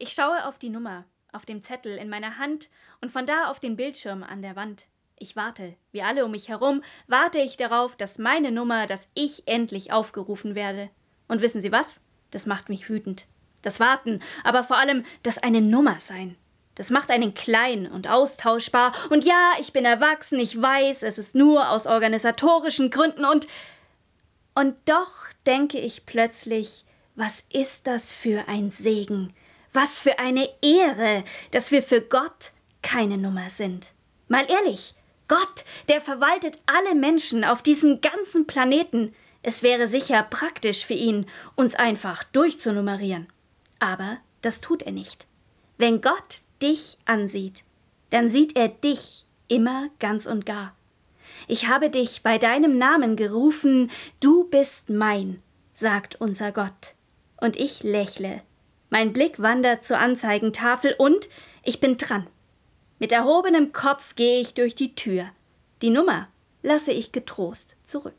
Ich schaue auf die Nummer, auf dem Zettel in meiner Hand und von da auf den Bildschirm an der Wand. Ich warte, wie alle um mich herum, warte ich darauf, dass meine Nummer, dass ich endlich aufgerufen werde. Und wissen Sie was? Das macht mich wütend. Das Warten, aber vor allem das eine Nummer sein. Das macht einen klein und austauschbar. Und ja, ich bin erwachsen, ich weiß, es ist nur aus organisatorischen Gründen und. Und doch denke ich plötzlich, was ist das für ein Segen? Was für eine Ehre, dass wir für Gott keine Nummer sind. Mal ehrlich, Gott, der verwaltet alle Menschen auf diesem ganzen Planeten. Es wäre sicher praktisch für ihn, uns einfach durchzunummerieren. Aber das tut er nicht. Wenn Gott dich ansieht, dann sieht er dich immer ganz und gar. Ich habe dich bei deinem Namen gerufen, du bist mein, sagt unser Gott. Und ich lächle. Mein Blick wandert zur Anzeigentafel und ich bin dran. Mit erhobenem Kopf gehe ich durch die Tür. Die Nummer lasse ich getrost zurück.